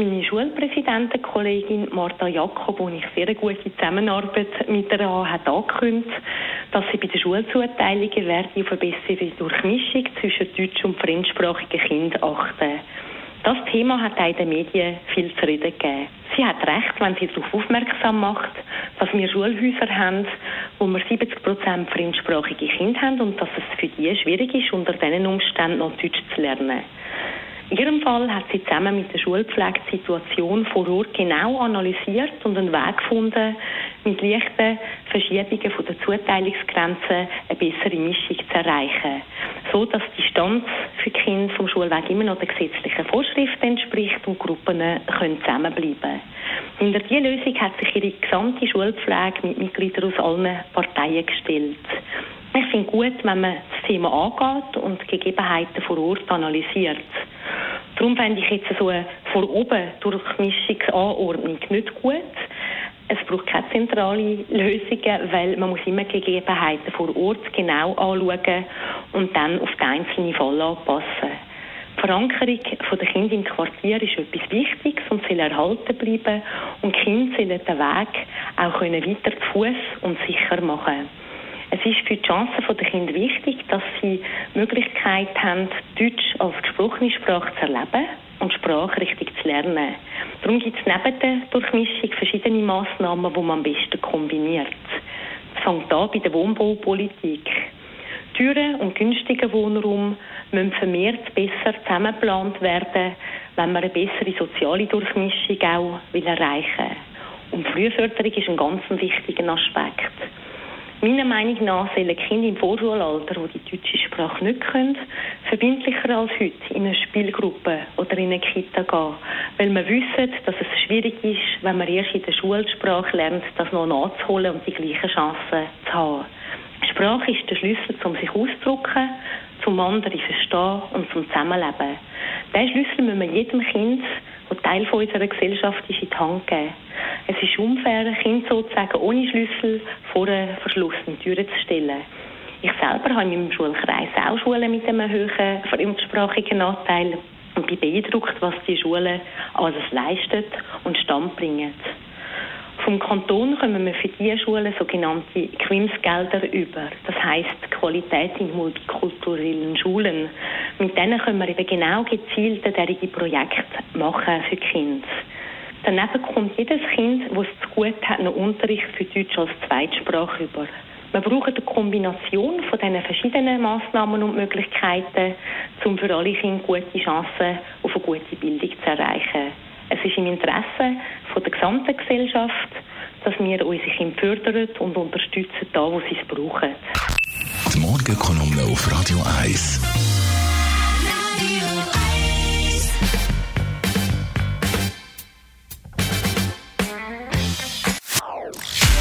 Meine Schulpräsidentenkollegin Martha Jakob, die ich sehr gute Zusammenarbeit mit ihr habe, hat angekündigt, dass sie bei der Schulzuteilung werde auf eine bessere Durchmischung zwischen deutsch- und fremdsprachigen Kindern achten. Das Thema hat auch in den Medien viel zu reden gegeben. Sie hat recht, wenn sie darauf aufmerksam macht, dass wir Schulhäuser haben, wo wir 70 Prozent fremdsprachige Kinder haben und dass es für die schwierig ist, unter diesen Umständen noch Deutsch zu lernen. In ihrem Fall hat sie zusammen mit der Schulpflege die Situation vor Ort genau analysiert und einen Weg gefunden, mit leichten Verschiebungen der Zuteilungsgrenzen eine bessere Mischung zu erreichen, so dass die Distanz für Kinder vom Schulweg immer noch den gesetzlichen Vorschriften entspricht und Gruppen können zusammenbleiben. Hinter diese Lösung hat sich ihre gesamte Schulpflege mit Mitgliedern aus allen Parteien gestellt. Ich finde gut, wenn man das Thema angeht und die Gegebenheiten vor Ort analysiert. Darum fände ich jetzt so eine vor oben Durchmischungsanordnung nicht gut. Es braucht keine zentrale Lösungen, weil man muss immer die Gegebenheiten vor Ort genau anschauen und dann auf den einzelnen Fall anpassen. Die Verankerung der Kinder im Quartier ist etwas Wichtiges und soll erhalten bleiben und die Kinder sollen den Weg auch weiter zu Fuß und sicher machen es ist für die Chancen der Kinder wichtig, dass sie die Möglichkeit haben, Deutsch als gesprochene Sprache zu erleben und Sprache richtig zu lernen. Darum gibt es neben der Durchmischung verschiedene Massnahmen, die man am besten kombiniert. Es fängt an bei der Wohnbaupolitik. Teuren und günstiger Wohnraum müssen vermehrt besser zusammengeplant werden, wenn man eine bessere soziale Durchmischung auch erreichen will. Und Frühförderung ist ein ganz wichtiger Aspekt. Meiner Meinung nach sollen Kinder im Vorschulalter, die die deutsche Sprache nicht können, verbindlicher als heute in eine Spielgruppe oder in eine Kita gehen. Weil wir wissen, dass es schwierig ist, wenn man erst in der Schulsprache lernt, das noch nachzuholen und die gleichen Chancen zu haben. Sprache ist der Schlüssel, um sich auszudrücken, zum anderen verstehen und zum Zusammenleben. Diesen Schlüssel müssen wir jedem Kind, das Teil unserer Gesellschaft ist, in die Hand geben. Es ist unfair, Kinder sozusagen ohne Schlüssel vor eine verschlossene Tür zu stellen. Ich selber habe in meinem Schulkreis auch Schulen mit einem hohen fremdsprachigen Anteil und bin beeindruckt, was die Schulen alles leisten und Stand bringen. Vom Kanton kommen wir für diese Schulen sogenannte QUIMS-Gelder über. Das heisst Qualität in multikulturellen Schulen. Mit denen können wir eben genau gezielte derige Projekte machen für Kinder. Daneben kommt jedes Kind, das es zu gut hat, noch Unterricht für Deutsch als Zweitsprache über. Wir brauchen eine Kombination von diesen verschiedenen Massnahmen und Möglichkeiten, um für alle Kinder gute Chancen auf eine gute Bildung zu erreichen. Es ist im Interesse von der gesamten Gesellschaft, dass wir unsere Kinder fördern und unterstützen, da wo sie es brauchen. Die Morgenkolumne auf Radio 1.